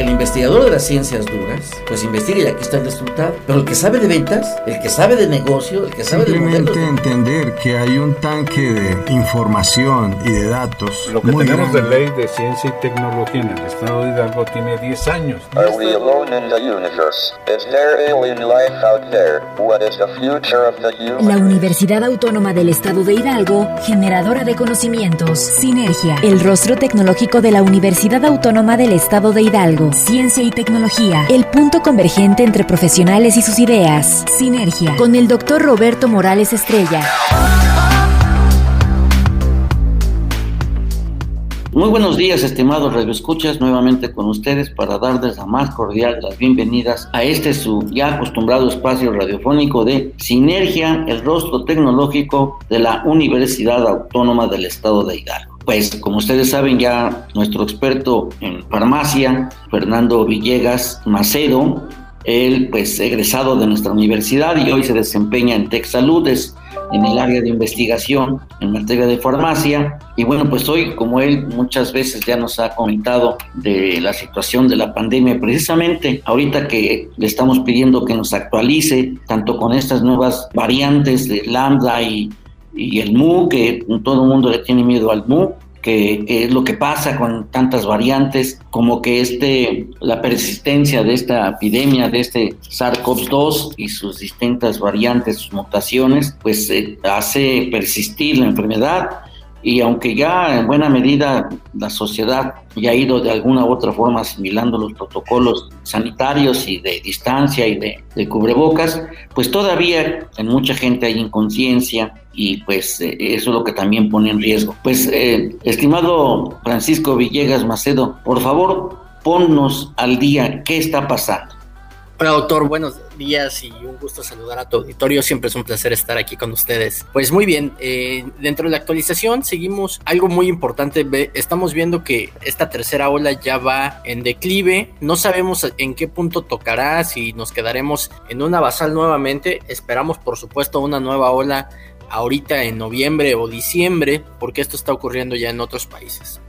el investigador de las ciencias duras, pues investiga y aquí está el resultado. Pero el que sabe de ventas, el que sabe de negocio, el que sabe de modelos... entender que hay un tanque de información y de datos. Lo que tenemos de ley de ciencia y tecnología en el estado de Hidalgo tiene 10 años. La Universidad Autónoma del Estado de Hidalgo, generadora de conocimientos. Sinergia, el rostro tecnológico de la Universidad Autónoma del Estado de Hidalgo. Ciencia y tecnología, el punto convergente entre profesionales y sus ideas. Sinergia, con el doctor Roberto Morales Estrella. Muy buenos días, estimados radioescuchas, nuevamente con ustedes para darles la más cordial las bienvenidas a este su ya acostumbrado espacio radiofónico de Sinergia, el rostro tecnológico de la Universidad Autónoma del Estado de Hidalgo. Pues como ustedes saben ya nuestro experto en farmacia, Fernando Villegas Macedo, él pues egresado de nuestra universidad y hoy se desempeña en Salud, es en el área de investigación en materia de farmacia. Y bueno, pues hoy, como él muchas veces ya nos ha comentado de la situación de la pandemia, precisamente ahorita que le estamos pidiendo que nos actualice, tanto con estas nuevas variantes de lambda y, y el MU, que todo el mundo le tiene miedo al MU, que, es lo que pasa con tantas variantes, como que este, la persistencia de esta epidemia, de este SARS-CoV-2 y sus distintas variantes, sus mutaciones, pues eh, hace persistir la enfermedad y aunque ya en buena medida la sociedad ya ha ido de alguna u otra forma asimilando los protocolos sanitarios y de distancia y de, cubrebocas, pues todavía en mucha gente hay inconsciencia y pues eh, eso es lo que también pone en riesgo. Pues eh, estimado Francisco Villegas Macedo, por favor ponnos al día qué está pasando. Hola doctor, buenos días y un gusto saludar a tu auditorio. Siempre es un placer estar aquí con ustedes. Pues muy bien, eh, dentro de la actualización seguimos algo muy importante. Estamos viendo que esta tercera ola ya va en declive. No sabemos en qué punto tocará, si nos quedaremos en una basal nuevamente. Esperamos por supuesto una nueva ola ahorita en noviembre o diciembre, porque esto está ocurriendo ya en otros países.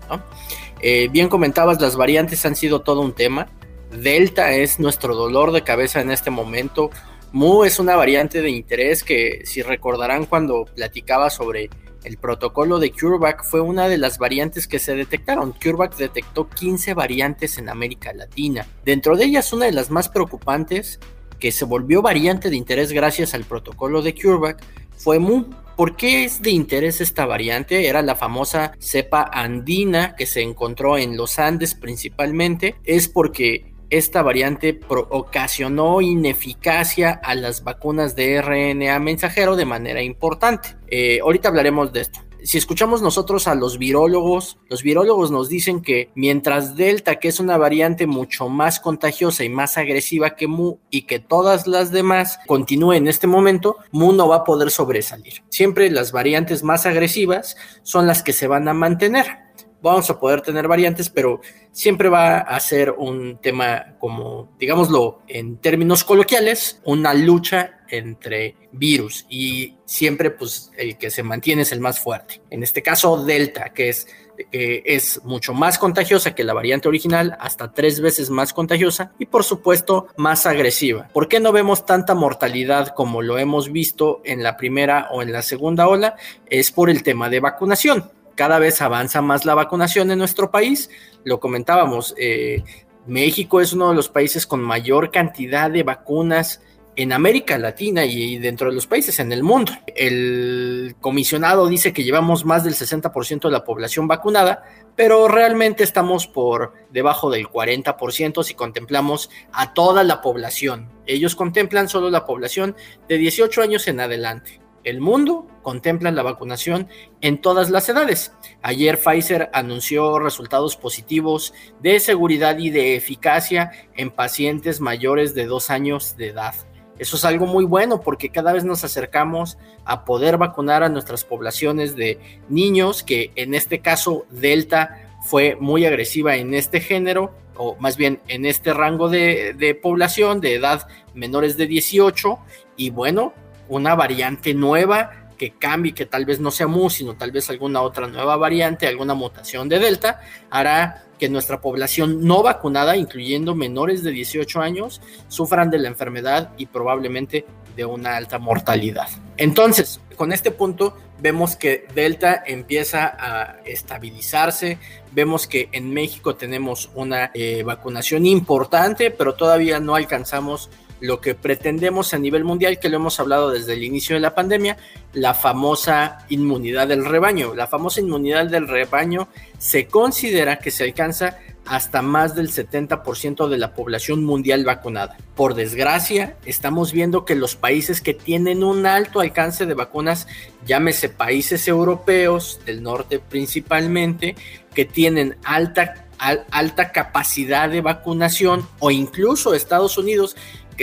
Eh, bien comentabas, las variantes han sido todo un tema. Delta es nuestro dolor de cabeza en este momento. Mu es una variante de interés que, si recordarán cuando platicaba sobre el protocolo de CureVac, fue una de las variantes que se detectaron. CureVac detectó 15 variantes en América Latina. Dentro de ellas, una de las más preocupantes, que se volvió variante de interés gracias al protocolo de CureVac, fue Mu. ¿Por qué es de interés esta variante? Era la famosa cepa andina que se encontró en los Andes principalmente. Es porque esta variante ocasionó ineficacia a las vacunas de RNA mensajero de manera importante. Eh, ahorita hablaremos de esto. Si escuchamos nosotros a los virólogos, los virólogos nos dicen que mientras Delta, que es una variante mucho más contagiosa y más agresiva que Mu y que todas las demás continúen en este momento, Mu no va a poder sobresalir. Siempre las variantes más agresivas son las que se van a mantener vamos a poder tener variantes, pero siempre va a ser un tema como, digámoslo en términos coloquiales, una lucha entre virus y siempre pues el que se mantiene es el más fuerte. En este caso Delta, que es, que es mucho más contagiosa que la variante original, hasta tres veces más contagiosa y por supuesto más agresiva. ¿Por qué no vemos tanta mortalidad como lo hemos visto en la primera o en la segunda ola? Es por el tema de vacunación cada vez avanza más la vacunación en nuestro país. Lo comentábamos, eh, México es uno de los países con mayor cantidad de vacunas en América Latina y dentro de los países en el mundo. El comisionado dice que llevamos más del 60% de la población vacunada, pero realmente estamos por debajo del 40% si contemplamos a toda la población. Ellos contemplan solo la población de 18 años en adelante el mundo contempla la vacunación en todas las edades. Ayer Pfizer anunció resultados positivos de seguridad y de eficacia en pacientes mayores de dos años de edad. Eso es algo muy bueno porque cada vez nos acercamos a poder vacunar a nuestras poblaciones de niños, que en este caso Delta fue muy agresiva en este género, o más bien en este rango de, de población de edad menores de 18, y bueno, una variante nueva que cambie, que tal vez no sea Mu, sino tal vez alguna otra nueva variante, alguna mutación de Delta, hará que nuestra población no vacunada, incluyendo menores de 18 años, sufran de la enfermedad y probablemente de una alta mortalidad. Entonces, con este punto vemos que Delta empieza a estabilizarse, vemos que en México tenemos una eh, vacunación importante, pero todavía no alcanzamos lo que pretendemos a nivel mundial, que lo hemos hablado desde el inicio de la pandemia, la famosa inmunidad del rebaño. La famosa inmunidad del rebaño se considera que se alcanza hasta más del 70% de la población mundial vacunada. Por desgracia, estamos viendo que los países que tienen un alto alcance de vacunas, llámese países europeos, del norte principalmente, que tienen alta, alta capacidad de vacunación, o incluso Estados Unidos,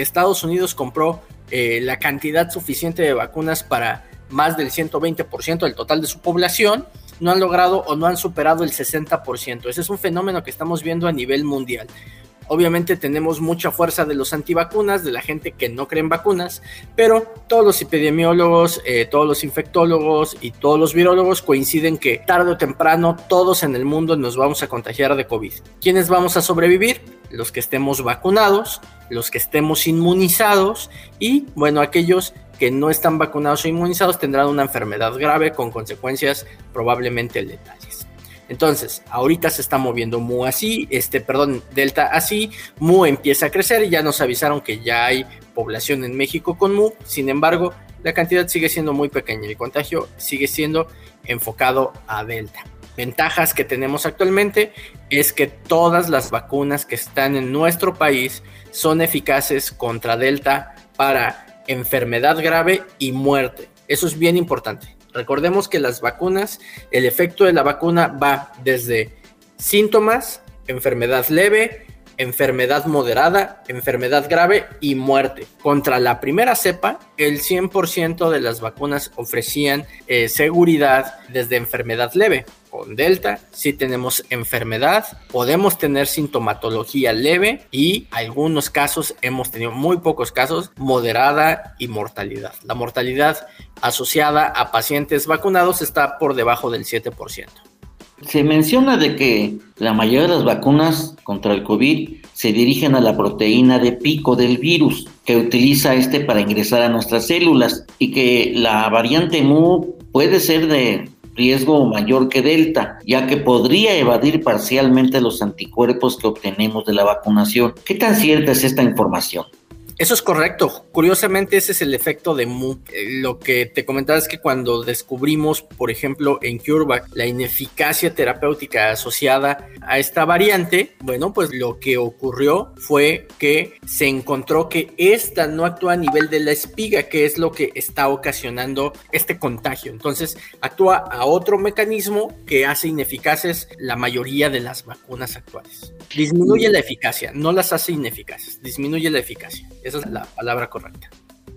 Estados Unidos compró eh, la cantidad suficiente de vacunas para más del 120% del total de su población, no han logrado o no han superado el 60%. Ese es un fenómeno que estamos viendo a nivel mundial. Obviamente tenemos mucha fuerza de los antivacunas, de la gente que no cree en vacunas, pero todos los epidemiólogos, eh, todos los infectólogos y todos los virólogos coinciden que tarde o temprano todos en el mundo nos vamos a contagiar de COVID. ¿Quiénes vamos a sobrevivir? Los que estemos vacunados, los que estemos inmunizados y, bueno, aquellos que no están vacunados o inmunizados tendrán una enfermedad grave con consecuencias probablemente letales. Entonces, ahorita se está moviendo Mu así, este, perdón, Delta así, Mu empieza a crecer, ya nos avisaron que ya hay población en México con Mu, sin embargo, la cantidad sigue siendo muy pequeña, el contagio sigue siendo enfocado a Delta. Ventajas que tenemos actualmente es que todas las vacunas que están en nuestro país son eficaces contra Delta para enfermedad grave y muerte. Eso es bien importante. Recordemos que las vacunas, el efecto de la vacuna va desde síntomas, enfermedad leve, enfermedad moderada, enfermedad grave y muerte. Contra la primera cepa, el 100% de las vacunas ofrecían eh, seguridad desde enfermedad leve. Con Delta si tenemos enfermedad, podemos tener sintomatología leve y algunos casos, hemos tenido muy pocos casos, moderada y mortalidad. La mortalidad asociada a pacientes vacunados está por debajo del 7%. Se menciona de que la mayoría de las vacunas contra el COVID se dirigen a la proteína de pico del virus que utiliza este para ingresar a nuestras células y que la variante MU puede ser de riesgo mayor que Delta, ya que podría evadir parcialmente los anticuerpos que obtenemos de la vacunación. ¿Qué tan cierta es esta información? Eso es correcto. Curiosamente, ese es el efecto de Mu. Eh, lo que te comentaba es que cuando descubrimos, por ejemplo, en CureVac, la ineficacia terapéutica asociada a esta variante, bueno, pues lo que ocurrió fue que se encontró que esta no actúa a nivel de la espiga, que es lo que está ocasionando este contagio. Entonces, actúa a otro mecanismo que hace ineficaces la mayoría de las vacunas actuales. Disminuye la eficacia, no las hace ineficaces, disminuye la eficacia. Esa es la palabra correcta.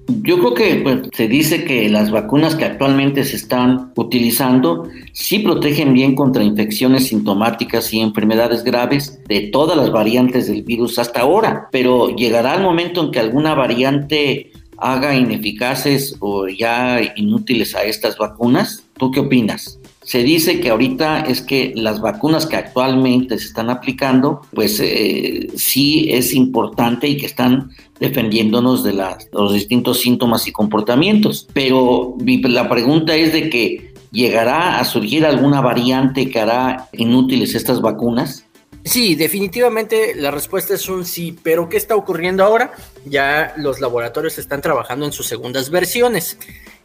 Yo creo que pues, se dice que las vacunas que actualmente se están utilizando sí protegen bien contra infecciones sintomáticas y enfermedades graves de todas las variantes del virus hasta ahora, pero llegará el momento en que alguna variante haga ineficaces o ya inútiles a estas vacunas. ¿Tú qué opinas? Se dice que ahorita es que las vacunas que actualmente se están aplicando, pues eh, sí es importante y que están defendiéndonos de, los distintos síntomas y comportamientos. Pero la pregunta es de que llegará a surgir alguna variante que hará inútiles estas vacunas. Sí, definitivamente la respuesta es un sí, pero ¿qué está ocurriendo ahora? Ya los laboratorios están trabajando en sus segundas versiones.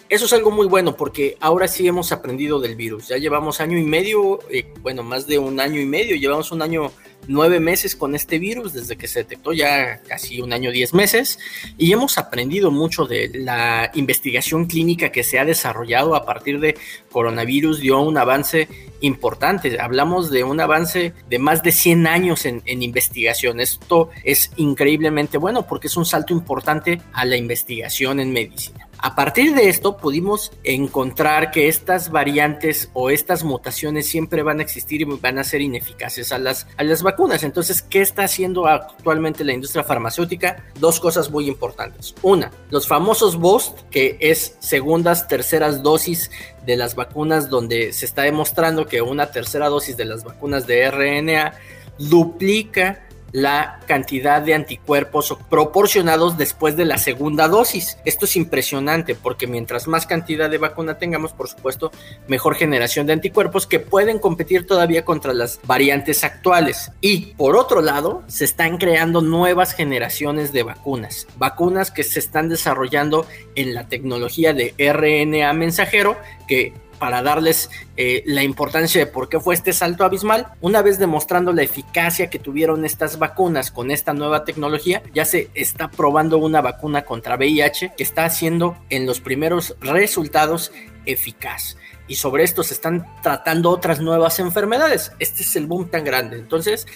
Eso es algo muy bueno porque ahora sí hemos aprendido del virus. Ya llevamos año y medio, eh, bueno, más de un año y medio, llevamos un año nueve meses con este virus desde que se detectó ya casi un año diez meses y hemos aprendido mucho de la investigación clínica que se ha desarrollado a partir de coronavirus dio un avance importante. Hablamos de un avance de más de 100 años en, en investigación. Esto es increíblemente bueno porque es un salto importante a la investigación en medicina A partir de esto pudimos encontrar que estas variantes o estas mutaciones siempre van a existir y van a ser ineficaces a las, a las vacunas. Entonces, ¿qué está haciendo actualmente la industria farmacéutica? Dos cosas muy importantes. Una, los famosos BOST, que es segundas, terceras dosis de las vacunas donde se está demostrando que una tercera dosis de las vacunas de RNA duplica la cantidad de anticuerpos proporcionados después de la segunda dosis. Esto es impresionante porque mientras más cantidad de vacuna tengamos, por supuesto, mejor generación de anticuerpos que pueden competir todavía contra las variantes actuales. Y por otro lado, se están creando nuevas generaciones de vacunas, vacunas que se están desarrollando en la tecnología de RNA mensajero que para darles eh, la importancia de por qué fue este salto abismal. Una vez demostrando la eficacia que tuvieron estas vacunas con esta nueva tecnología, ya se está probando una vacuna contra VIH que está haciendo en los primeros resultados eficaz. Y sobre esto se están tratando otras nuevas enfermedades. Este es el boom tan grande. Entonces,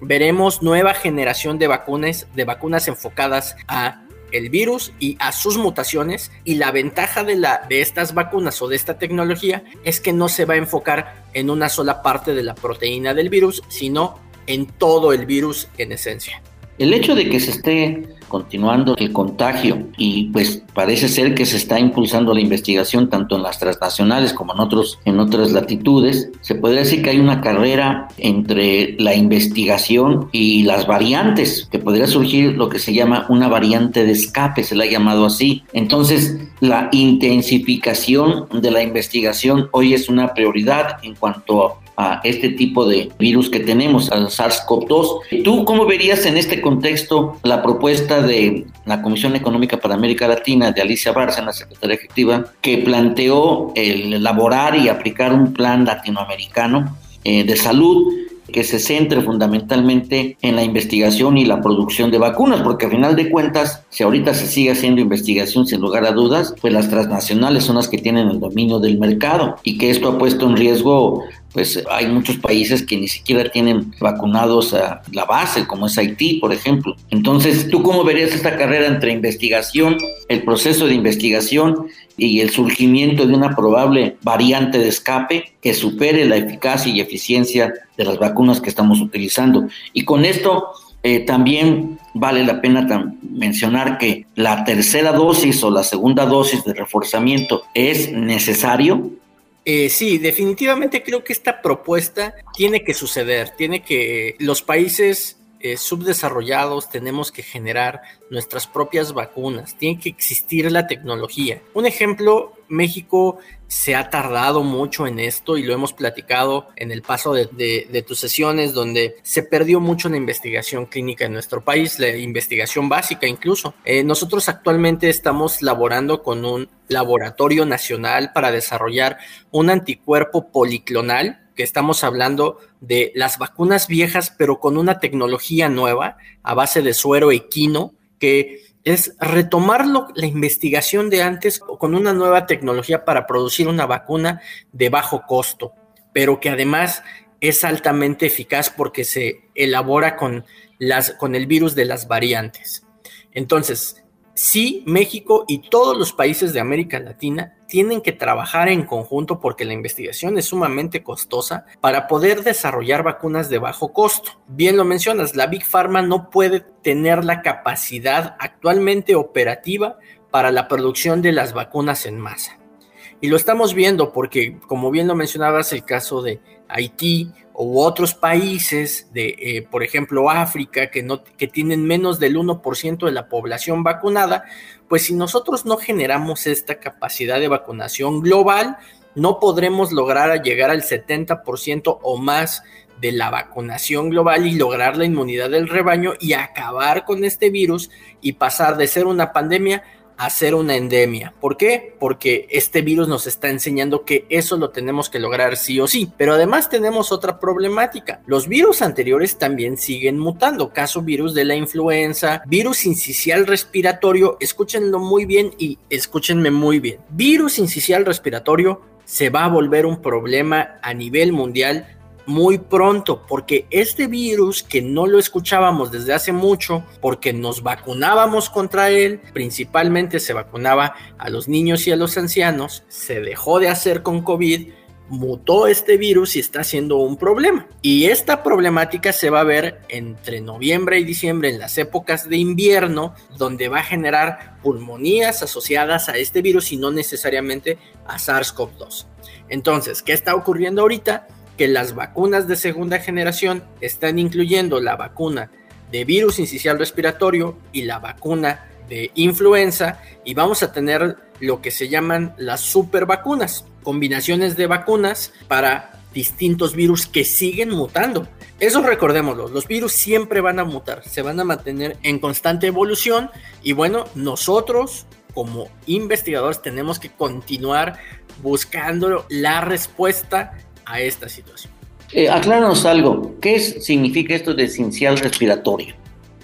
veremos nueva generación de vacunas, de vacunas enfocadas a el virus y a sus mutaciones y la ventaja de, la, de estas vacunas o de esta tecnología es que no se va a enfocar en una sola parte de la proteína del virus, sino en todo el virus en esencia. El hecho de que se esté continuando el contagio y pues parece ser que se está impulsando la investigación tanto en las transnacionales como en otros en otras latitudes, se podría decir que hay una carrera entre la investigación y las variantes, que podría surgir lo que se llama una variante de escape, se la ha llamado así. Entonces, la intensificación de la investigación hoy es una prioridad en cuanto a este tipo de virus que tenemos, al SARS-CoV-2. ¿Tú cómo verías en este contexto la propuesta de la Comisión Económica para América Latina de Alicia Bárcena, secretaria ejecutiva, que planteó el elaborar y aplicar un plan latinoamericano eh, de salud que se centre fundamentalmente en la investigación y la producción de vacunas, porque a final de cuentas, si ahorita se sigue haciendo investigación sin lugar a dudas, pues las transnacionales son las que tienen el dominio del mercado y que esto ha puesto en riesgo pues hay muchos países que ni siquiera tienen vacunados a la base, como es Haití, por ejemplo. Entonces, ¿tú cómo verías esta carrera entre investigación, el proceso de investigación y el surgimiento de una probable variante de escape que supere la eficacia y eficiencia de las vacunas que estamos utilizando? Y con esto eh, también vale la pena mencionar que la tercera dosis o la segunda dosis de reforzamiento es necesario eh, sí, definitivamente creo que esta propuesta tiene que suceder, tiene que los países eh, subdesarrollados tenemos que generar nuestras propias vacunas, tiene que existir la tecnología. Un ejemplo, México se ha tardado mucho en esto y lo hemos platicado en el paso de, tus sesiones donde se perdió mucho la investigación clínica en nuestro país, la investigación básica incluso. Eh, nosotros actualmente estamos laborando con un laboratorio nacional para desarrollar un anticuerpo policlonal que estamos hablando de las vacunas viejas, pero con una tecnología nueva a base de suero equino, que es retomar la investigación de antes con una nueva tecnología para producir una vacuna de bajo costo, pero que además es altamente eficaz porque se elabora con, las, con el virus de las variantes. Entonces, sí, México y todos los países de América Latina tienen que trabajar en conjunto porque la investigación es sumamente costosa para poder desarrollar vacunas de bajo costo. Bien lo mencionas, la Big Pharma no puede tener la capacidad actualmente operativa para la producción de las vacunas en masa. Y lo estamos viendo porque, como bien lo mencionabas, el caso de Haití u otros países de, eh, por ejemplo, África, que, no, que tienen menos del 1% de la población vacunada, pues si nosotros no generamos esta capacidad de vacunación global, no podremos lograr llegar al 70% o más de la vacunación global y lograr la inmunidad del rebaño y acabar con este virus y pasar de ser una pandemia hacer una endemia. ¿Por qué? Porque este virus nos está enseñando que eso lo tenemos que lograr sí o sí. Pero además tenemos otra problemática. Los virus anteriores también siguen mutando. Caso virus de la influenza, virus incisial respiratorio. Escúchenlo muy bien y escúchenme muy bien. Virus incisial respiratorio se va a volver un problema a nivel mundial muy pronto, porque este virus que no lo escuchábamos desde hace mucho, porque nos vacunábamos contra él, principalmente se vacunaba a los niños y a los ancianos, se dejó de hacer con COVID, mutó este virus y está siendo un problema. Y esta problemática se va a ver entre noviembre y diciembre en las épocas de invierno, donde va a generar pulmonías asociadas a este virus y no necesariamente a SARS-CoV-2. Entonces, ¿qué está ocurriendo ahorita? Que las vacunas de segunda generación están incluyendo la vacuna de virus incisional respiratorio y la vacuna de influenza y vamos a tener lo que se llaman las super vacunas, combinaciones de vacunas para distintos virus que siguen mutando. Eso recordémoslo, los virus siempre van a mutar, se van a mantener en constante evolución y bueno, nosotros como investigadores tenemos que continuar buscando la respuesta a esta situación. Eh, acláranos algo, ¿qué significa esto de esencial respiratorio?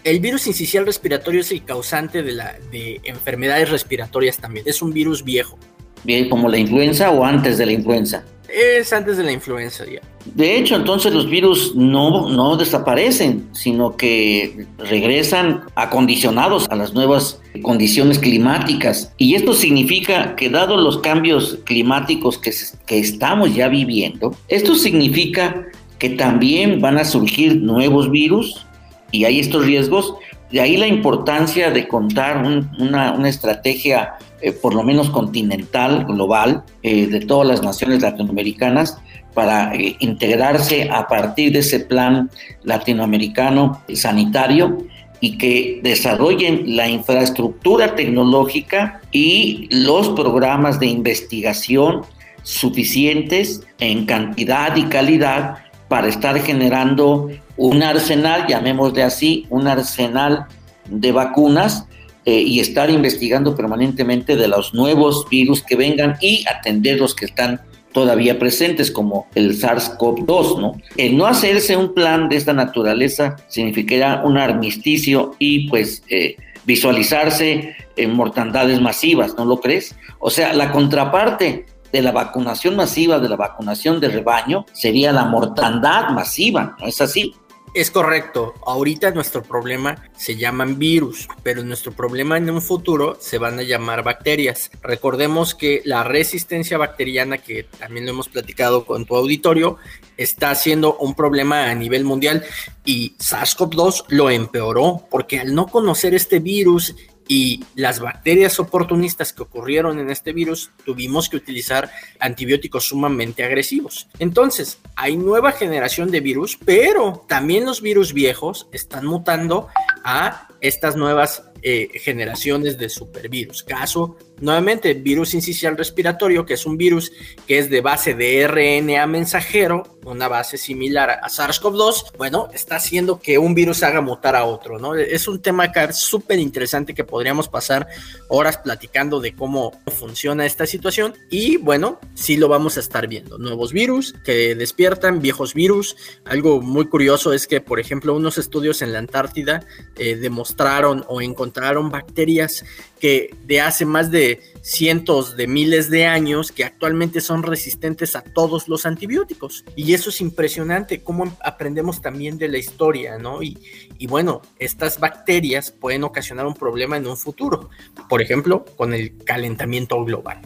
El virus incisional respiratorio es el causante de, la, de enfermedades respiratorias también. Es un virus viejo. Bien, como la influenza o antes de la influenza. Es antes de la influenza ya. De hecho, entonces los virus no, no desaparecen, sino que regresan acondicionados a las nuevas condiciones climáticas. Y esto significa que dado los cambios climáticos que, que estamos ya viviendo, esto significa que también van a surgir nuevos virus y hay estos riesgos. De ahí la importancia de contar una, estrategia, eh, por lo menos continental, global, eh, de todas las naciones latinoamericanas para eh, integrarse a partir de ese plan latinoamericano sanitario y que desarrollen la infraestructura tecnológica y los programas de investigación suficientes en cantidad y calidad para estar generando un arsenal, llamémosle así, un arsenal de vacunas eh, y estar investigando permanentemente de los nuevos virus que vengan y atender los que están todavía presentes, como el SARS-CoV-2, ¿no? El no hacerse un plan de esta naturaleza significaría un armisticio y pues eh, visualizarse en mortandades masivas, ¿no lo crees? O sea, la contraparte de la vacunación masiva, de la vacunación de rebaño, sería la mortandad masiva, ¿no es así? Es correcto. Ahorita nuestro problema se llaman virus, pero nuestro problema en un futuro se van a llamar bacterias. Recordemos que la resistencia bacteriana, que también lo hemos platicado con tu auditorio, está siendo un problema a nivel mundial y SARS-CoV-2 lo empeoró porque al no conocer este virus y las bacterias oportunistas que ocurrieron en este virus, tuvimos que utilizar antibióticos sumamente agresivos. Entonces, hay nueva generación de virus, pero también los virus viejos están mutando a estas nuevas eh, generaciones de supervirus. Caso, nuevamente, virus incisional respiratorio, que es un virus que es de base de RNA mensajero, una base similar a SARS-CoV-2, bueno, está haciendo que un virus haga mutar a otro, ¿no? Es un tema súper interesante que podríamos pasar horas platicando de cómo funciona esta situación y bueno, sí lo vamos a estar viendo. Nuevos virus que despiertan, viejos virus. Algo muy curioso es que, por ejemplo, unos estudios en la Antártida eh, demostraron o encontraron bacterias que de hace más de cientos de miles de años que actualmente son resistentes a todos los antibióticos. Y eso es impresionante, cómo aprendemos también de la historia, ¿no? Y, y bueno, estas bacterias pueden ocasionar un problema en un futuro, por ejemplo, con el calentamiento global.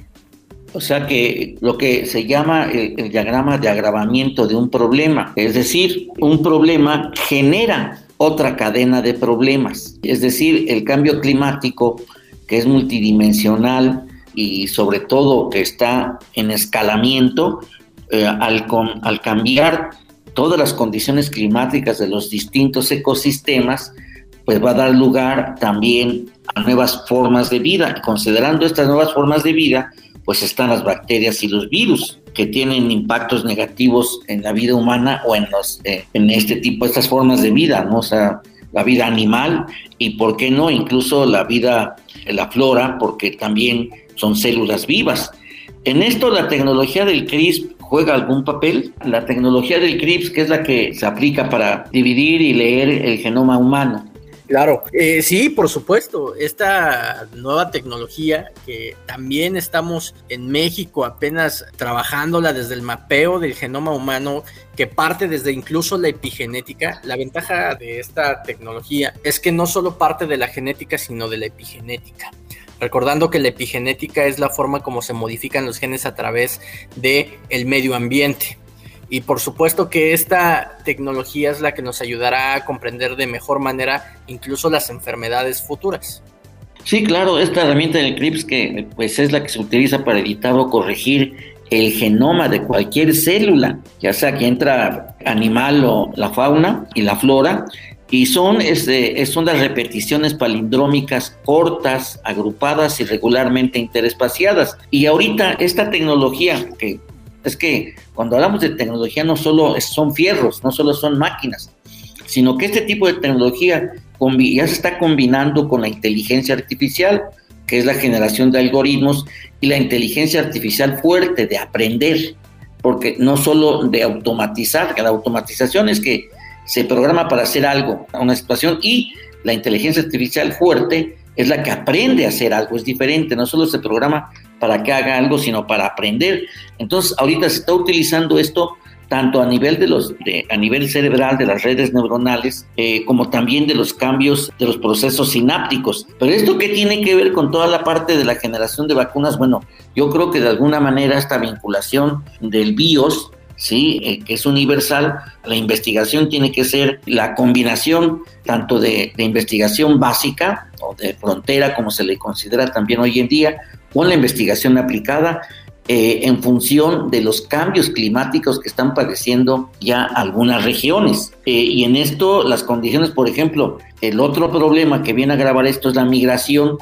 O sea que lo que se llama el, el, diagrama de agravamiento de un problema, es decir, un problema genera otra cadena de problemas. Es decir, el cambio climático, que es multidimensional y sobre todo que está en escalamiento, eh, al, al cambiar todas las condiciones climáticas de los distintos ecosistemas, pues va a dar lugar también a nuevas formas de vida. Considerando estas nuevas formas de vida, pues están las bacterias y los virus que tienen impactos negativos en la vida humana o en, los, eh, en este tipo, estas formas de vida, ¿no? O sea, la vida animal y, ¿por qué no?, incluso la vida, la flora, porque también son células vivas. En esto la tecnología del CRISP juega algún papel. La tecnología del CRISP, que es la que se aplica para dividir y leer el genoma humano, Claro, eh, sí, por supuesto. Esta nueva tecnología que también estamos en México apenas trabajándola desde el mapeo del genoma humano, que parte desde incluso la epigenética. La ventaja de esta tecnología es que no solo parte de la genética, sino de la epigenética. Recordando que la epigenética es la forma como se modifican los genes a través del el medio ambiente. Y por supuesto que esta tecnología es la que nos ayudará a comprender de mejor manera incluso las enfermedades futuras. Sí, claro, esta herramienta del CRIPS que pues es la que se utiliza para editar o corregir el genoma de cualquier célula, ya sea que entra animal o la fauna y la flora, y son, este, son las repeticiones palindrómicas cortas, agrupadas y regularmente interespaciadas. Y ahorita esta tecnología que es que cuando hablamos de tecnología no solo son fierros, no solo son máquinas, sino que este tipo de tecnología ya se está combinando con la inteligencia artificial, que es la generación de algoritmos, y la inteligencia artificial fuerte de aprender, porque no solo de automatizar, que la automatización es que se programa para hacer algo, una situación, y la inteligencia artificial fuerte es la que aprende a hacer algo, es diferente, no solo se programa para que haga algo, sino para aprender. Entonces, ahorita se está utilizando esto tanto a nivel de los a nivel cerebral de las redes neuronales eh, como también de los cambios de los procesos sinápticos pero esto qué tiene que ver con toda la parte de la generación de vacunas bueno yo creo que de alguna manera esta vinculación del BIOS ¿sí? Eh, que es universal, la investigación tiene que ser la combinación tanto de, de, investigación básica o de frontera, como se le considera también hoy en día, con la investigación aplicada eh, en función de los cambios climáticos que están padeciendo ya algunas regiones. Eh, y en esto las condiciones, por ejemplo, el otro problema que viene a agravar esto es la migración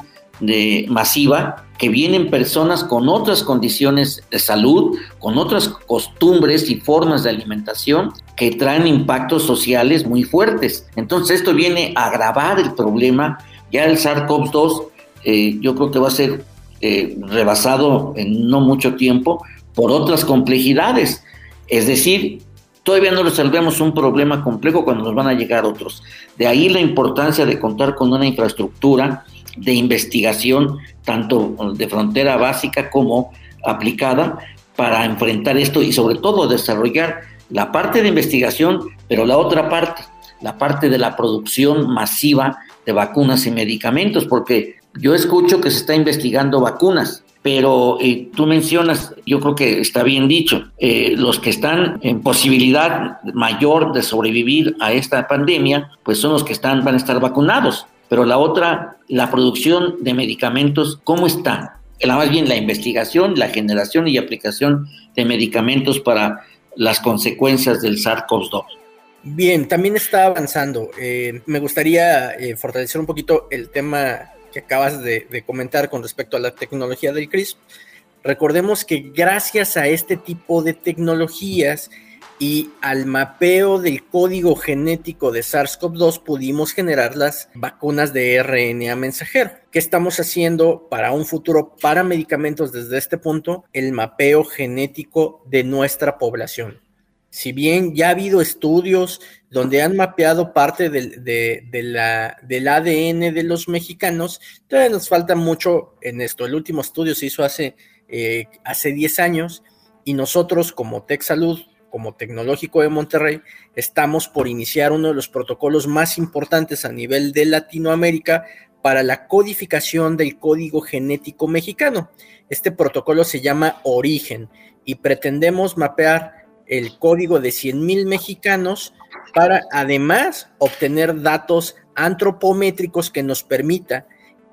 masiva, que vienen personas con otras condiciones de salud, con otras costumbres y formas de alimentación que traen impactos sociales muy fuertes. Entonces esto viene a agravar el problema. Ya el SARS-CoV-2 eh, yo creo que va a ser eh, rebasado en no mucho tiempo por otras complejidades. Es decir, todavía no resolvemos un problema complejo cuando nos van a llegar otros. De ahí la importancia de contar con una infraestructura de investigación, tanto de frontera básica como aplicada, para enfrentar esto y sobre todo desarrollar la parte de investigación, pero la otra parte, la parte de la producción masiva de vacunas y medicamentos, porque yo escucho que se está investigando vacunas, pero eh, tú mencionas, yo creo que está bien dicho, eh, los que están en posibilidad mayor de sobrevivir a esta pandemia, pues son los que están, van a estar vacunados. Pero la otra, la producción de medicamentos, ¿cómo está? La, más bien la investigación, la generación y aplicación de medicamentos para las consecuencias del SARS-CoV-2. Bien, también está avanzando. Eh, me gustaría fortalecer un poquito el tema que acabas de, comentar con respecto a la tecnología del CRISP, recordemos que gracias a este tipo de tecnologías y al mapeo del código genético de SARS-CoV-2 pudimos generar las vacunas de RNA mensajero. ¿Qué estamos haciendo para un futuro para medicamentos desde este punto? El mapeo genético de nuestra población. Si bien ya ha habido estudios donde han mapeado parte del, del ADN de los mexicanos, todavía nos falta mucho en esto. El último estudio se hizo hace, eh, hace 10 años y nosotros como TechSalud, como Tecnológico de Monterrey, estamos por iniciar uno de los protocolos más importantes a nivel de Latinoamérica para la codificación del código genético mexicano. Este protocolo se llama Origen y pretendemos mapear el código de 100.000 mexicanos para además obtener datos antropométricos que nos permita,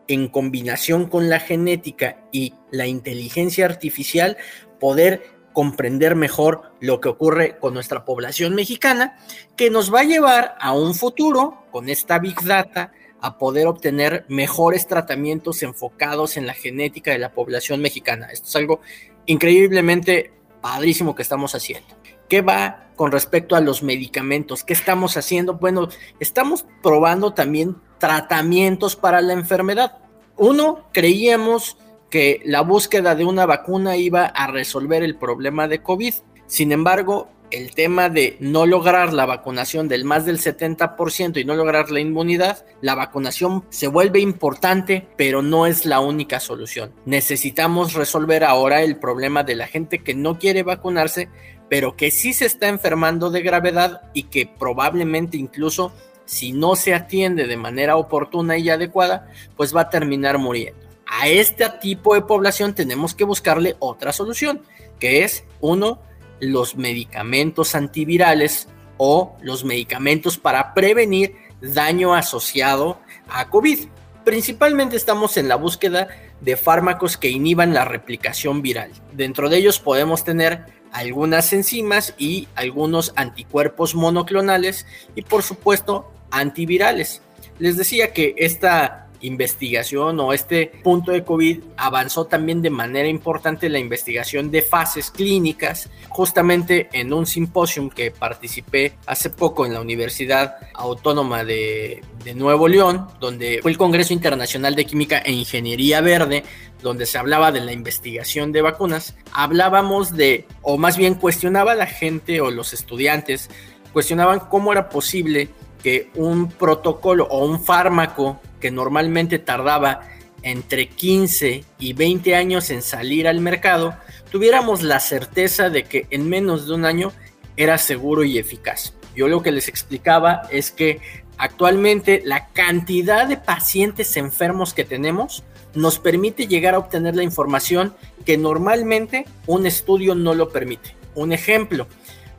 en combinación con la genética y la inteligencia artificial, poder comprender mejor lo que ocurre con nuestra población mexicana, que nos va a llevar a un futuro con esta Big Data a poder obtener mejores tratamientos enfocados en la genética de la población mexicana. Esto es algo increíblemente padrísimo que estamos haciendo. ¿Qué va con respecto a los medicamentos? ¿Qué estamos haciendo? Bueno, estamos probando también tratamientos para la enfermedad. Uno, creíamos que la búsqueda de una vacuna iba a resolver el problema de COVID. Sin embargo, el tema de no lograr la vacunación del más del 70% y no lograr la inmunidad, la vacunación se vuelve importante, pero no es la única solución. Necesitamos resolver ahora el problema de la gente que no quiere vacunarse, pero que sí se está enfermando de gravedad y que probablemente incluso si no se atiende de manera oportuna y adecuada, pues va a terminar muriendo. A este tipo de población tenemos que buscarle otra solución, que es uno, los medicamentos antivirales o los medicamentos para prevenir daño asociado a COVID. Principalmente estamos en la búsqueda de fármacos que inhiban la replicación viral. Dentro de ellos podemos tener algunas enzimas y algunos anticuerpos monoclonales y por supuesto antivirales. Les decía que esta investigación o este punto de COVID avanzó también de manera importante la investigación de fases clínicas, justamente en un simposium que participé hace poco en la Universidad Autónoma de, Nuevo León, donde fue el Congreso Internacional de Química e Ingeniería Verde, donde se hablaba de la investigación de vacunas, hablábamos de, o más bien cuestionaba la gente o los estudiantes, cuestionaban cómo era posible que un protocolo o un fármaco normalmente tardaba entre 15 y 20 años en salir al mercado, tuviéramos la certeza de que en menos de un año era seguro y eficaz. Yo lo que les explicaba es que actualmente la cantidad de pacientes enfermos que tenemos nos permite llegar a obtener la información que normalmente un estudio no lo permite. Un ejemplo,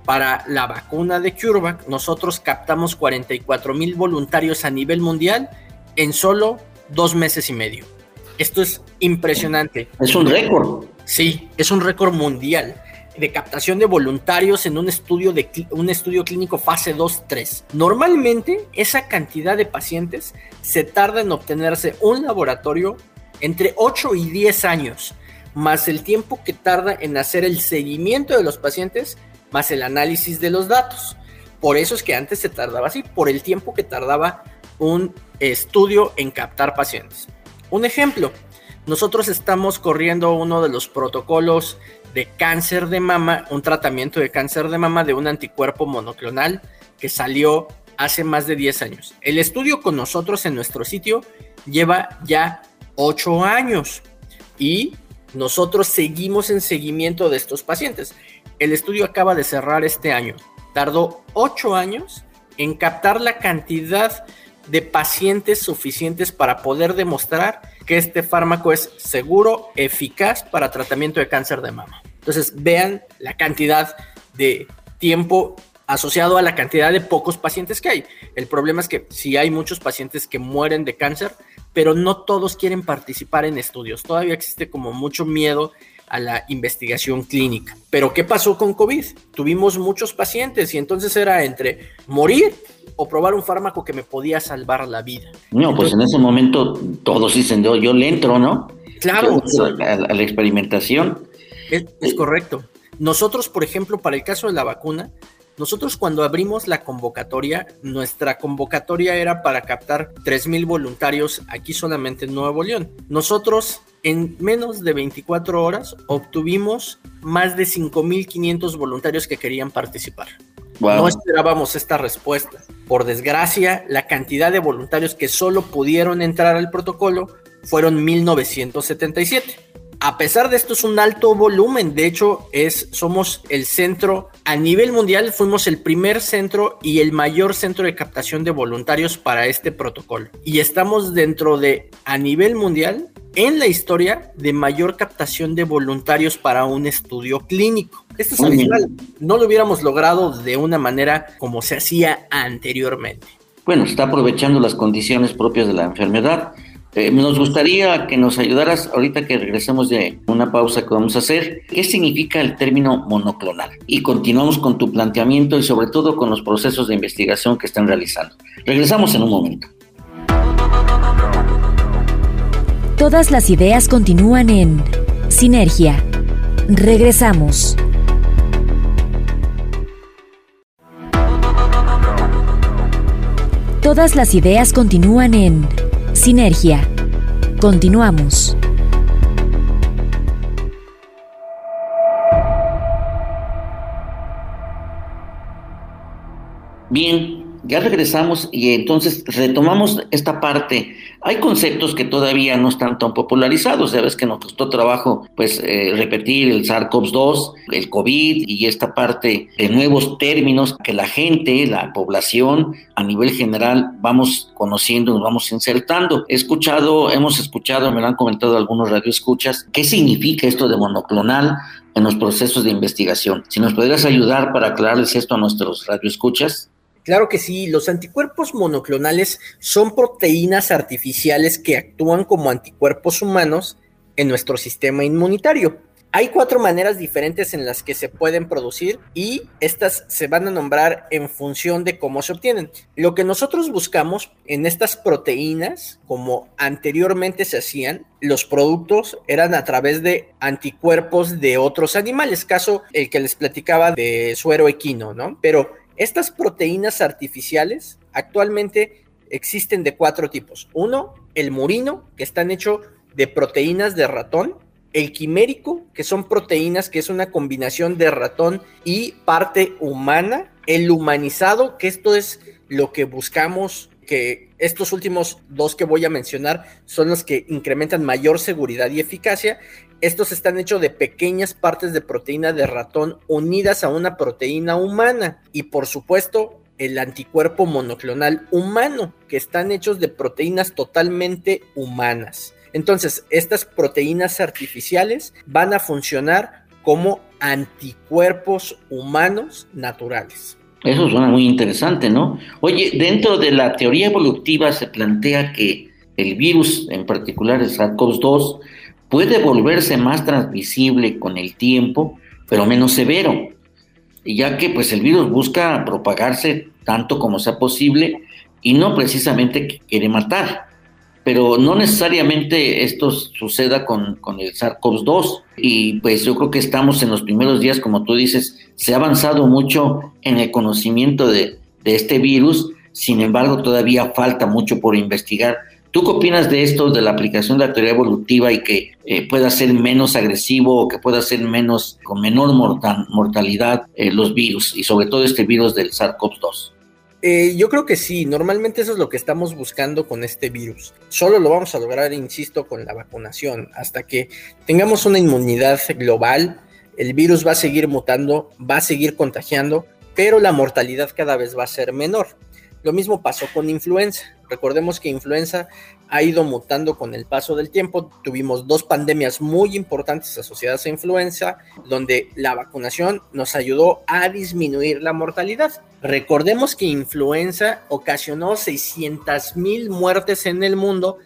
para la vacuna de CureVac, nosotros captamos 44 mil voluntarios a nivel mundial en solo dos meses y medio. Esto es impresionante. Es un récord. Sí, es un récord mundial de captación de voluntarios en un estudio, de, un estudio clínico fase 2-3. Normalmente esa cantidad de pacientes se tarda en obtenerse un laboratorio entre 8 y 10 años, más el tiempo que tarda en hacer el seguimiento de los pacientes más el análisis de los datos. Por eso es que antes se tardaba así, por el tiempo que tardaba un estudio en captar pacientes. Un ejemplo, nosotros estamos corriendo uno de los protocolos de cáncer de mama, un tratamiento de cáncer de mama de un anticuerpo monoclonal que salió hace más de 10 años. El estudio con nosotros en nuestro sitio lleva ya 8 años y nosotros seguimos en seguimiento de estos pacientes. El estudio acaba de cerrar este año. Tardó ocho años en captar la cantidad de pacientes suficientes para poder demostrar que este fármaco es seguro, eficaz para tratamiento de cáncer de mama. Entonces, vean la cantidad de tiempo asociado a la cantidad de pocos pacientes que hay. El problema es que si hay muchos pacientes que mueren de cáncer, pero no todos quieren participar en estudios. Todavía existe como mucho miedo a la investigación clínica. Pero ¿qué pasó con COVID? Tuvimos muchos pacientes y entonces era entre morir o probar un fármaco que me podía salvar la vida. No, pues en ese momento todos dicen, yo, yo le entro, ¿no? Claro. A, la experimentación. es correcto. Nosotros, por ejemplo, para el caso de la vacuna, nosotros cuando abrimos la convocatoria, nuestra convocatoria era para captar 3.000 voluntarios aquí solamente en Nuevo León. Nosotros en menos de 24 horas obtuvimos más de 5.500 voluntarios que querían participar. No esperábamos esta respuesta. Por desgracia, la cantidad de voluntarios que solo pudieron entrar al protocolo fueron 1977 a pesar de esto es un alto volumen, de hecho es somos el centro. A nivel mundial fuimos el primer centro y el mayor centro de captación de voluntarios para este protocolo. Y estamos dentro de a nivel mundial en la historia de mayor captación de voluntarios para un estudio clínico. Esto es adicional, no lo hubiéramos logrado de una manera como se hacía anteriormente. Bueno, está aprovechando las condiciones propias de la enfermedad eh, nos gustaría que nos ayudaras ahorita que regresemos de una pausa que vamos a hacer. ¿Qué significa el término monoclonal? Y continuamos con tu planteamiento y sobre todo con los procesos de investigación que están realizando. Regresamos en un momento. Todas las ideas continúan en Sinergia. Regresamos. Todas las ideas continúan en Sinergia. Continuamos. Bien, ya regresamos y entonces retomamos esta parte. Hay conceptos que todavía no están tan popularizados. Sabes que nos costó trabajo pues eh, repetir el SARS-CoV-2, el COVID y esta parte de nuevos términos que la gente, la población a nivel general vamos conociendo, nos vamos insertando. He escuchado, hemos escuchado, me lo han comentado algunos radioescuchas, qué significa esto de monoclonal en los procesos de investigación. Si nos pudieras ayudar para aclararles esto a nuestros radioescuchas. Claro que sí, los anticuerpos monoclonales son proteínas artificiales que actúan como anticuerpos humanos en nuestro sistema inmunitario. Hay cuatro maneras diferentes en las que se pueden producir y estas se van a nombrar en función de cómo se obtienen. Lo que nosotros buscamos en estas proteínas, como anteriormente se hacían, los productos eran a través de anticuerpos de otros animales, caso el que les platicaba de suero equino, ¿no? Pero estas proteínas artificiales actualmente existen de cuatro tipos. Uno, el murino, que están hechos de proteínas de ratón. El quimérico, que son proteínas que es una combinación de ratón y parte humana. El humanizado, que esto es lo que buscamos que estos últimos dos que voy a mencionar son los que incrementan mayor seguridad y eficacia. Estos están hechos de pequeñas partes de proteína de ratón unidas a una proteína humana y por supuesto el anticuerpo monoclonal humano, que están hechos de proteínas totalmente humanas. Entonces, estas proteínas artificiales van a funcionar como anticuerpos humanos naturales. Eso suena muy interesante, ¿no? Oye, dentro de la teoría evolutiva se plantea que el virus, en particular el SARS-CoV-2, puede volverse más transmisible con el tiempo, pero menos severo, ya que pues el virus busca propagarse tanto como sea posible y no precisamente quiere matar. Pero no necesariamente esto suceda con, el SARS-CoV-2 y pues yo creo que estamos en los primeros días, como tú dices, se ha avanzado mucho en el conocimiento de este virus, sin embargo todavía falta mucho por investigar ¿Tú qué opinas de esto, de la aplicación de la teoría evolutiva y que eh, pueda ser menos agresivo o que pueda ser menos, con menor mortalidad eh, los virus y sobre todo este virus del SARS-CoV-2? Eh, yo creo que sí, normalmente eso es lo que estamos buscando con este virus. Solo lo vamos a lograr, insisto, con la vacunación. Hasta que tengamos una inmunidad global, el virus va a seguir mutando, va a seguir contagiando, pero la mortalidad cada vez va a ser menor. Lo mismo pasó con influenza. Recordemos que influenza ha ido mutando con el paso del tiempo. Tuvimos dos pandemias muy importantes asociadas a influenza, donde la vacunación nos ayudó a disminuir la mortalidad. Recordemos que influenza ocasionó 600 mil muertes en el mundo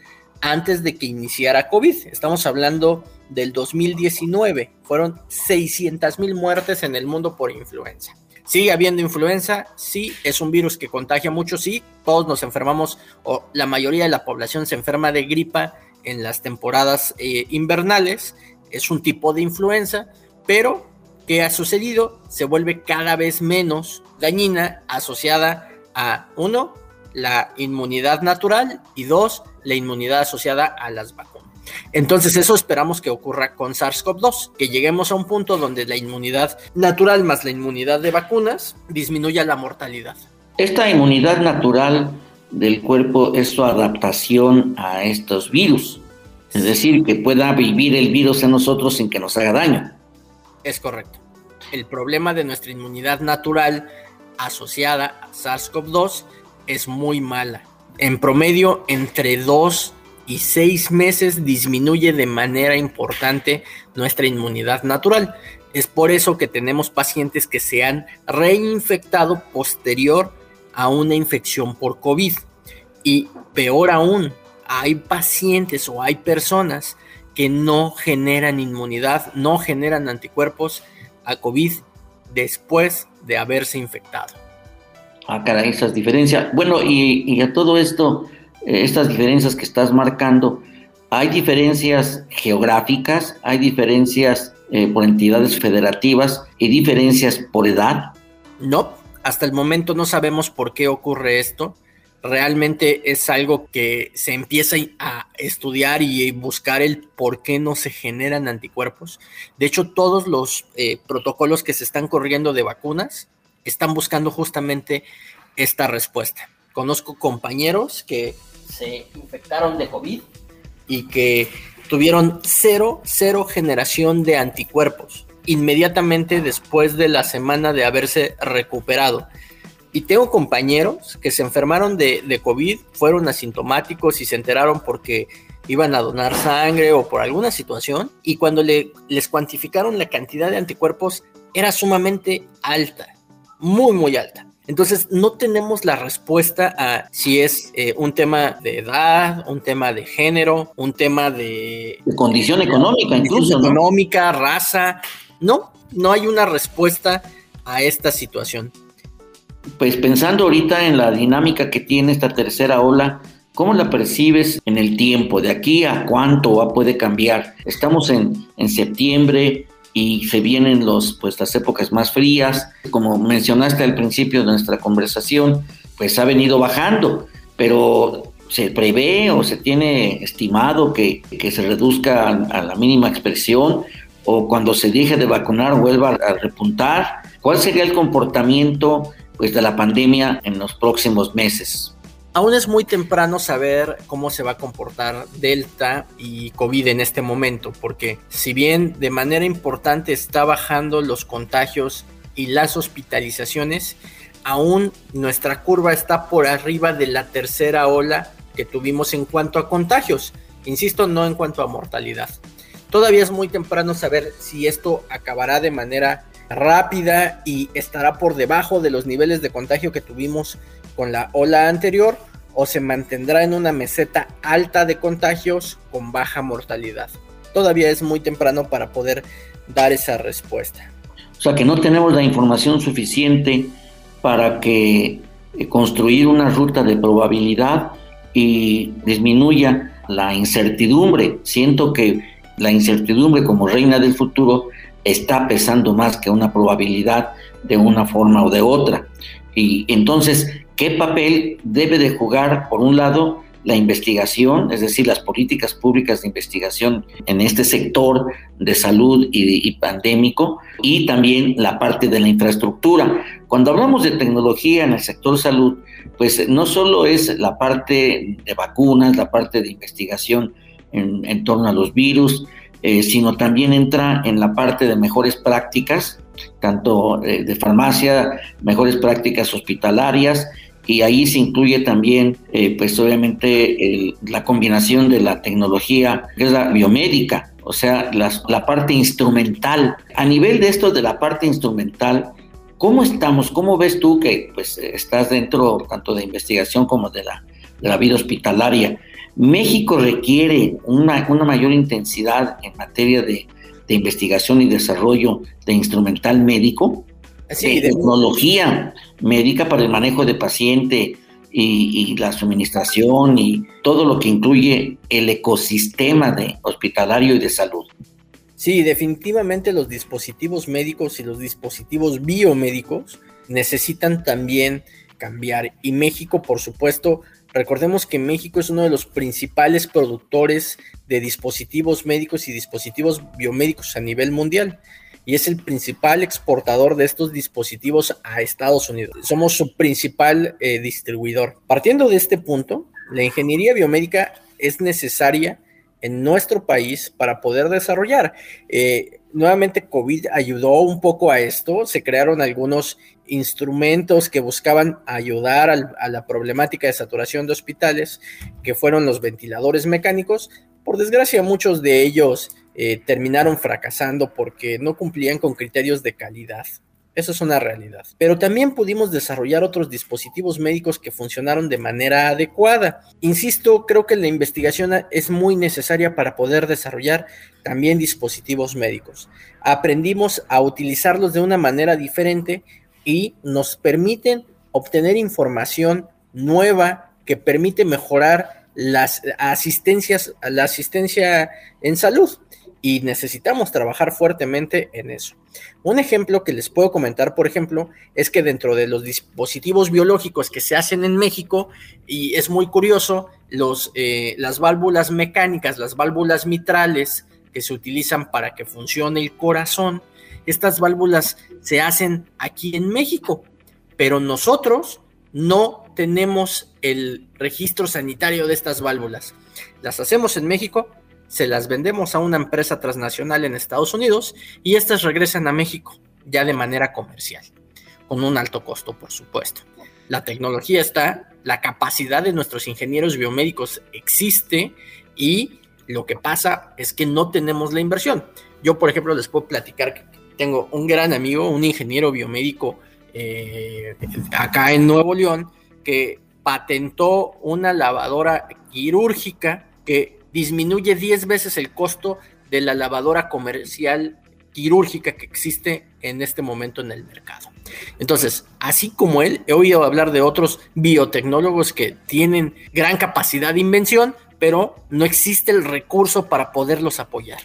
antes de que iniciara COVID. Estamos hablando del 2019. Fueron 600 mil muertes en el mundo por influenza. Sigue habiendo influenza, sí, es un virus que contagia mucho, sí, todos nos enfermamos o la mayoría de la población se enferma de gripa en las temporadas eh, invernales, es un tipo de influenza, pero ¿qué ha sucedido? Se vuelve cada vez menos dañina asociada a, uno, la inmunidad natural y dos, la inmunidad asociada a las vacunas. Entonces eso esperamos que ocurra con SARS-CoV-2, que lleguemos a un punto donde la inmunidad natural más la inmunidad de vacunas disminuya la mortalidad. Esta inmunidad natural del cuerpo es su adaptación a estos virus, es decir, que pueda vivir el virus en nosotros sin que nos haga daño. Es correcto. El problema de nuestra inmunidad natural asociada a SARS-CoV-2 es muy mala. En promedio, entre 2 y seis meses disminuye de manera importante nuestra inmunidad natural. Es por eso que tenemos pacientes que se han reinfectado posterior a una infección por COVID. Y peor aún, hay pacientes o hay personas que no generan inmunidad, no generan anticuerpos a COVID después de haberse infectado. Ah, caray, diferencias. Bueno, y, a todo esto, estas diferencias que estás marcando, hay diferencias geográficas, hay diferencias eh, por entidades federativas y diferencias por edad. No, hasta el momento no sabemos por qué ocurre esto. Realmente es algo que se empieza a estudiar y buscar el por qué no se generan anticuerpos. De hecho, todos los eh, protocolos que se están corriendo de vacunas están buscando justamente esta respuesta. Conozco compañeros que se infectaron de COVID y que tuvieron cero, cero generación de anticuerpos inmediatamente después de la semana de haberse recuperado. Y tengo compañeros que se enfermaron de, de, COVID, fueron asintomáticos y se enteraron porque iban a donar sangre o por alguna situación. Y cuando le, les cuantificaron la cantidad de anticuerpos, era sumamente alta, muy, muy alta. Entonces, no tenemos la respuesta a si es eh, un tema de edad, un tema de género, un tema de... de condición económica, incluso. Económica, raza. No, no hay una respuesta a esta situación. Pues pensando ahorita en la dinámica que tiene esta tercera ola, ¿cómo la percibes en el tiempo? ¿De aquí a cuánto puede cambiar? Estamos en, en septiembre, y se vienen los, pues, las épocas más frías. Como mencionaste al principio de nuestra conversación, pues ha venido bajando, pero se prevé o se tiene estimado que, que se reduzca a, la mínima expresión o cuando se deje de vacunar vuelva a repuntar. ¿Cuál sería el comportamiento pues, de la pandemia en los próximos meses? Aún es muy temprano saber cómo se va a comportar Delta y COVID en este momento, porque si bien de manera importante está bajando los contagios y las hospitalizaciones, aún nuestra curva está por arriba de la tercera ola que tuvimos en cuanto a contagios, insisto, no en cuanto a mortalidad. Todavía es muy temprano saber si esto acabará de manera rápida y estará por debajo de los niveles de contagio que tuvimos con la ola anterior o se mantendrá en una meseta alta de contagios con baja mortalidad. Todavía es muy temprano para poder dar esa respuesta. O sea que no tenemos la información suficiente para que eh, construir una ruta de probabilidad y disminuya la incertidumbre. Siento que la incertidumbre como reina del futuro está pesando más que una probabilidad de una forma o de otra. Y entonces, ¿qué papel debe de jugar, por un lado, la investigación, es decir, las políticas públicas de investigación en este sector de salud y, pandémico, y también la parte de la infraestructura. Cuando hablamos de tecnología en el sector salud, pues no solo es la parte de vacunas, la parte de investigación en, torno a los virus, eh, sino también entra en la parte de mejores prácticas tanto eh, de farmacia, mejores prácticas hospitalarias, y ahí se incluye también, eh, pues obviamente, la combinación de la tecnología, que es la biomédica, o sea, la parte instrumental. A nivel de esto de la parte instrumental, ¿cómo estamos? ¿Cómo ves tú que pues, estás dentro tanto de investigación como de la, la vida hospitalaria? México requiere una, una mayor intensidad en materia de, de investigación y desarrollo de instrumental médico, de tecnología médica para el manejo de paciente y, la suministración y todo lo que incluye el ecosistema de hospitalario y de salud. Sí, definitivamente los dispositivos médicos y los dispositivos biomédicos necesitan también cambiar. Y México, por supuesto, Recordemos que México es uno de los principales productores de dispositivos médicos y dispositivos biomédicos a nivel mundial y es el principal exportador de estos dispositivos a Estados Unidos. Somos su principal eh, distribuidor. Partiendo de este punto, la ingeniería biomédica es necesaria en nuestro país para poder desarrollar. Eh, nuevamente COVID ayudó un poco a esto, se crearon algunos instrumentos que buscaban ayudar a la problemática de saturación de hospitales, que fueron los ventiladores mecánicos. Por desgracia, muchos de ellos eh, terminaron fracasando porque no cumplían con criterios de calidad. Eso es una realidad. Pero también pudimos desarrollar otros dispositivos médicos que funcionaron de manera adecuada. Insisto, creo que la investigación es muy necesaria para poder desarrollar también dispositivos médicos. Aprendimos a utilizarlos de una manera diferente y nos permiten obtener información nueva que permite mejorar las asistencias, la asistencia en salud y necesitamos trabajar fuertemente en eso. Un ejemplo que les puedo comentar, por ejemplo, es que dentro de los dispositivos biológicos que se hacen en México, y es muy curioso, los, eh, las válvulas mecánicas, las válvulas mitrales que se utilizan para que funcione el corazón, estas válvulas se hacen aquí en México, pero nosotros no tenemos el registro sanitario de estas válvulas. Las hacemos en México, se las vendemos a una empresa transnacional en Estados Unidos y estas regresan a México ya de manera comercial, con un alto costo, por supuesto. La tecnología está, la capacidad de nuestros ingenieros biomédicos existe y lo que pasa es que no tenemos la inversión. Yo, por ejemplo, les puedo platicar que tengo un gran amigo, un ingeniero biomédico eh, acá en Nuevo León, que patentó una lavadora quirúrgica que disminuye 10 veces el costo de la lavadora comercial quirúrgica que existe en este momento en el mercado. Entonces, así como él, he oído hablar de otros biotecnólogos que tienen gran capacidad de invención, pero no existe el recurso para poderlos apoyar.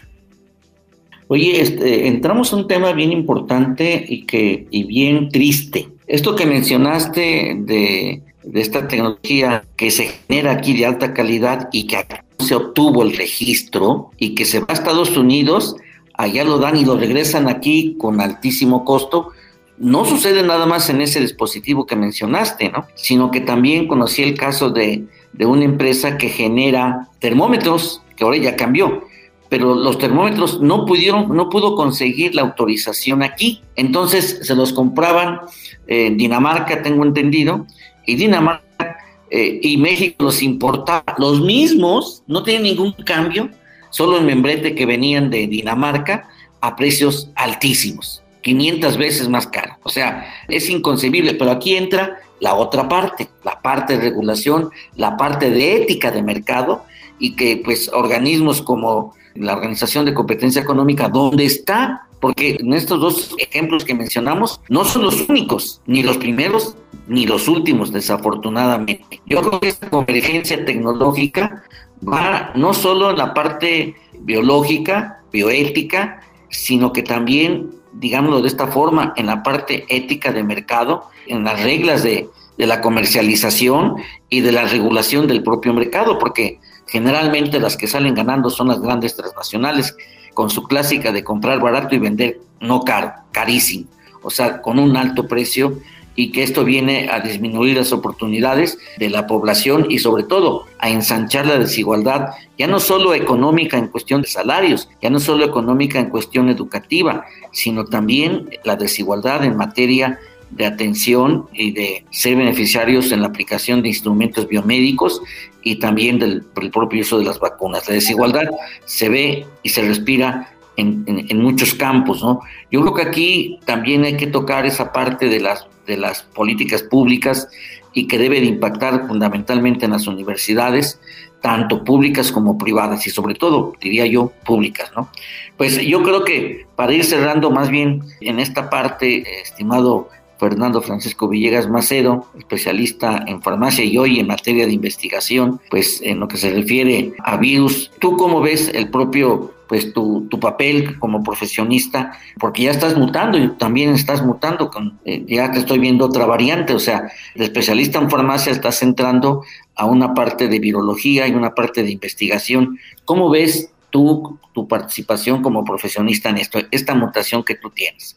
Oye, este, entramos a un tema bien importante y, que, y bien triste. Esto que mencionaste de, de esta tecnología que se genera aquí de alta calidad y que se obtuvo el registro y que se va a Estados Unidos, allá lo dan y lo regresan aquí con altísimo costo. No sucede nada más en ese dispositivo que mencionaste, ¿no? Sino que también conocí el caso de, de una empresa que genera termómetros, que ahora ya cambió, pero los termómetros no pudieron, no pudo conseguir la autorización aquí. Entonces se los compraban en Dinamarca, tengo entendido, y Dinamarca eh, y México los importaba. Los mismos, no tienen ningún cambio, solo en membrete que venían de Dinamarca a precios altísimos, 500 veces más caro. O sea, es inconcebible, pero aquí entra la otra parte, la parte de regulación, la parte de ética de mercado y que pues organismos como la Organización de Competencia Económica, ¿dónde está? Porque en estos dos ejemplos que mencionamos no son los únicos, ni los primeros ni los últimos, desafortunadamente. Yo creo que esta convergencia tecnológica va no solo en la parte biológica, bioética, sino que también, digámoslo de esta forma, en la parte ética de mercado, en las reglas de, de la comercialización y de la regulación del propio mercado, porque generalmente las que salen ganando son las grandes transnacionales, con su clásica de comprar barato y vender no caro, carísimo, o sea, con un alto precio y que esto viene a disminuir las oportunidades de la población y sobre todo a ensanchar la desigualdad, ya no solo económica en cuestión de salarios, ya no solo económica en cuestión educativa, sino también la desigualdad en materia de atención y de ser beneficiarios en la aplicación de instrumentos biomédicos y también del, propio uso de las vacunas. La desigualdad se ve y se respira en, en, muchos campos, ¿no? Yo creo que aquí también hay que tocar esa parte de las de las políticas públicas y que debe de impactar fundamentalmente en las universidades, tanto públicas como privadas y sobre todo, diría yo, públicas, ¿no? Pues yo creo que para ir cerrando más bien en esta parte, estimado Fernando Francisco Villegas Macedo, especialista en farmacia y hoy en materia de investigación, pues en lo que se refiere a virus, ¿tú cómo ves el propio pues tu, tu, papel como profesionista, porque ya estás mutando y también estás mutando, con, eh, ya que estoy viendo otra variante, o sea, el especialista en farmacia estás entrando a una parte de virología y una parte de investigación. ¿Cómo ves tú tu participación como profesionista en esto, esta mutación que tú tienes?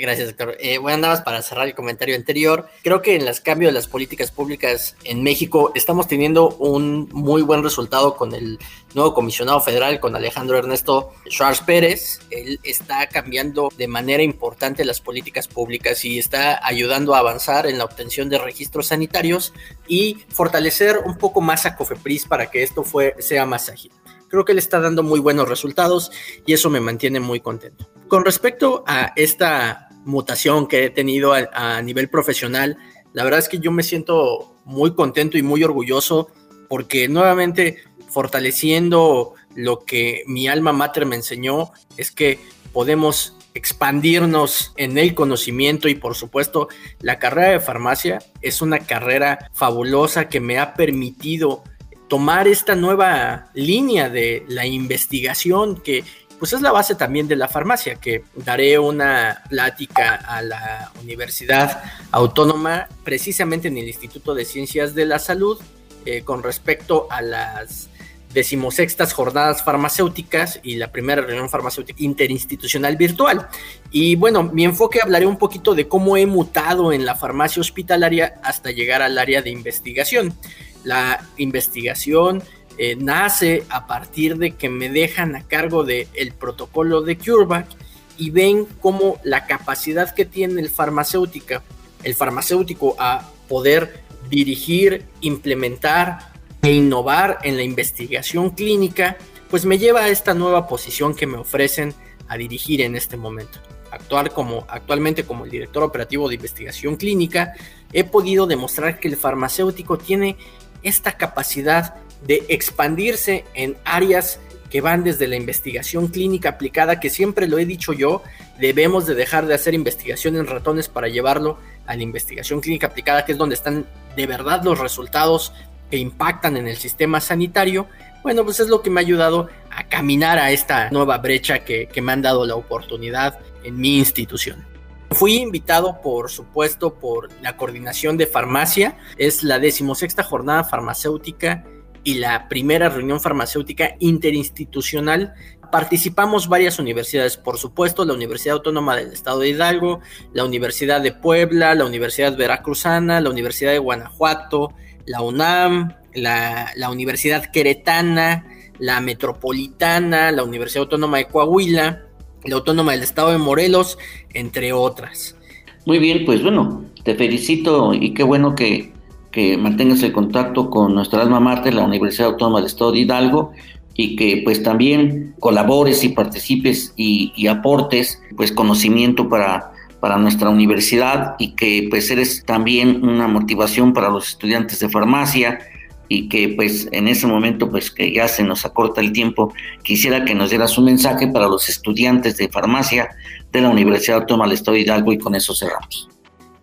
Gracias, doctor. Eh, bueno, nada más para cerrar el comentario anterior. Creo que en el cambio de las políticas públicas en México estamos teniendo un muy buen resultado con el nuevo comisionado federal, con Alejandro Ernesto Schwarz Pérez. Él está cambiando de manera importante las políticas públicas y está ayudando a avanzar en la obtención de registros sanitarios y fortalecer un poco más a COFEPRIS para que esto fue, sea más ágil creo que le está dando muy buenos resultados y eso me mantiene muy contento. Con respecto a esta mutación que he tenido a, nivel profesional, la verdad es que yo me siento muy contento y muy orgulloso porque nuevamente fortaleciendo lo que mi alma mater me enseñó es que podemos expandirnos en el conocimiento y por supuesto la carrera de farmacia es una carrera fabulosa que me ha permitido tomar esta nueva línea de la investigación que pues es la base también de la farmacia, que daré una plática a la Universidad Autónoma, precisamente en el Instituto de Ciencias de la Salud, eh, con respecto a las decimosextas jornadas farmacéuticas y la primera reunión farmacéutica interinstitucional virtual. Y bueno, mi enfoque hablaré un poquito de cómo he mutado en la farmacia hospitalaria hasta llegar al área de investigación. La investigación eh, nace a partir de que me dejan a cargo del el protocolo de CureVac y ven cómo la capacidad que tiene el farmacéutico, el farmacéutico a poder dirigir, implementar e innovar en la investigación clínica, pues me lleva a esta nueva posición que me ofrecen a dirigir en este momento. Actuar como, actualmente como el director operativo de investigación clínica, he podido demostrar que el farmacéutico tiene esta capacidad de expandirse en áreas que van desde la investigación clínica aplicada, que siempre lo he dicho yo, debemos de dejar de hacer investigación en ratones para llevarlo a la investigación clínica aplicada, que es donde están de verdad los resultados que impactan en el sistema sanitario, bueno, pues es lo que me ha ayudado a caminar a esta nueva brecha que, me han dado la oportunidad en mi institución. Fui invitado, por supuesto, por la coordinación de farmacia. Es la decimosexta jornada farmacéutica y la primera reunión farmacéutica interinstitucional. Participamos varias universidades, por supuesto, la Universidad Autónoma del Estado de Hidalgo, la Universidad de Puebla, la Universidad Veracruzana, la Universidad de Guanajuato, la UNAM, la, Universidad Queretana, la Metropolitana, la Universidad Autónoma de Coahuila, la Autónoma del Estado de Morelos, entre otras. Muy bien, pues bueno, te felicito y qué bueno que, mantengas el contacto con nuestra alma mater, la Universidad Autónoma del Estado de Hidalgo, y que pues también colabores y participes y, y aportes pues conocimiento para para nuestra universidad y que pues eres también una motivación para los estudiantes de farmacia y que pues en ese momento pues que ya se nos acorta el tiempo, quisiera que nos dieras un mensaje para los estudiantes de farmacia de la Universidad Autónoma del Estado de Hidalgo y con eso cerramos.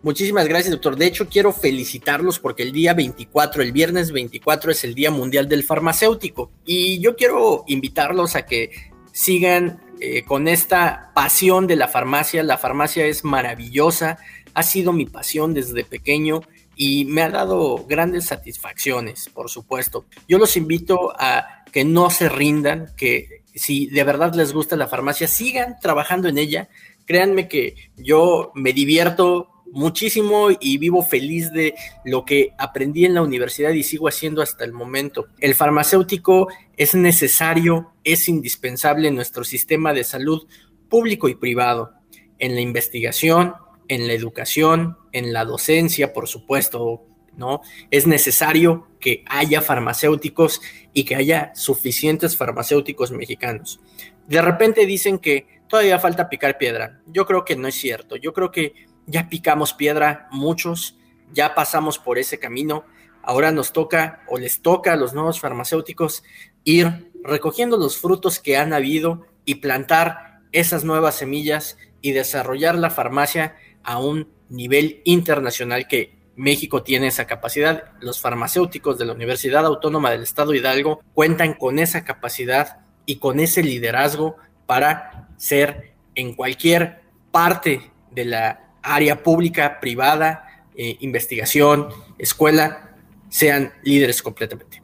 Muchísimas gracias, doctor. De hecho, quiero felicitarlos porque el día 24, el viernes 24 es el Día Mundial del Farmacéutico y yo quiero invitarlos a que sigan eh, con esta pasión de la farmacia. La farmacia es maravillosa, ha sido mi pasión desde pequeño y me ha dado grandes satisfacciones, por supuesto. Yo los invito a que no se rindan, que si de verdad les gusta la farmacia, sigan trabajando en ella. Créanme que yo me divierto muchísimo y vivo feliz de lo que aprendí en la universidad y sigo haciendo hasta el momento. El farmacéutico es necesario, es indispensable en nuestro sistema de salud público y privado, en la investigación, en la educación, en la docencia, por supuesto, ¿no? Es necesario que haya farmacéuticos y que haya suficientes farmacéuticos mexicanos. De repente dicen que todavía falta picar piedra. Yo creo que no es cierto. Yo creo que ya picamos piedra muchos, ya pasamos por ese camino, ahora nos toca o les toca a los nuevos farmacéuticos ir recogiendo los frutos que han habido y plantar esas nuevas semillas y desarrollar la farmacia a un nivel internacional que México tiene esa capacidad. Los farmacéuticos de la Universidad Autónoma del Estado Hidalgo cuentan con esa capacidad y con ese liderazgo para ser en cualquier parte de la área pública, privada, eh, investigación, escuela, sean líderes completamente.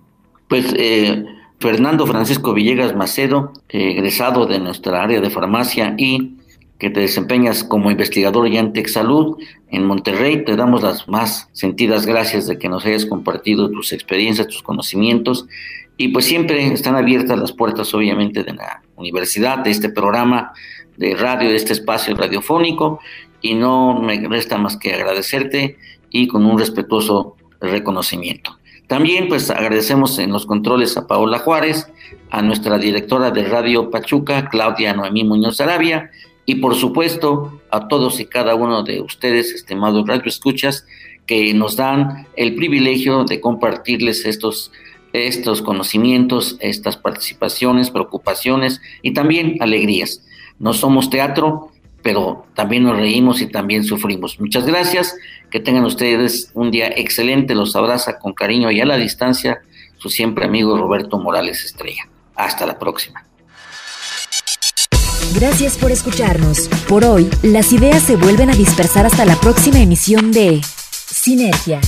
Pues eh, Fernando Francisco Villegas Macedo, egresado de nuestra área de farmacia y que te desempeñas como investigador ya en Salud en Monterrey. Te damos las más sentidas gracias de que nos hayas compartido tus experiencias, tus conocimientos. Y pues siempre están abiertas las puertas, obviamente, de la universidad, de este programa de radio, de este espacio radiofónico y no me resta más que agradecerte y con un respetuoso reconocimiento. También pues agradecemos en los controles a Paola Juárez, a nuestra directora de Radio Pachuca, Claudia Noemí Muñoz Arabia, y por supuesto a todos y cada uno de ustedes, estimados radio escuchas, que nos dan el privilegio de compartirles estos, estos conocimientos, estas participaciones, preocupaciones y también alegrías. No somos teatro, pero también nos reímos y también sufrimos. Muchas gracias, que tengan ustedes un día excelente, los abraza con cariño y a la distancia su siempre amigo Roberto Morales Estrella. Hasta la próxima. Gracias por escucharnos. Por hoy, las ideas se vuelven a dispersar hasta la próxima emisión de Sinergia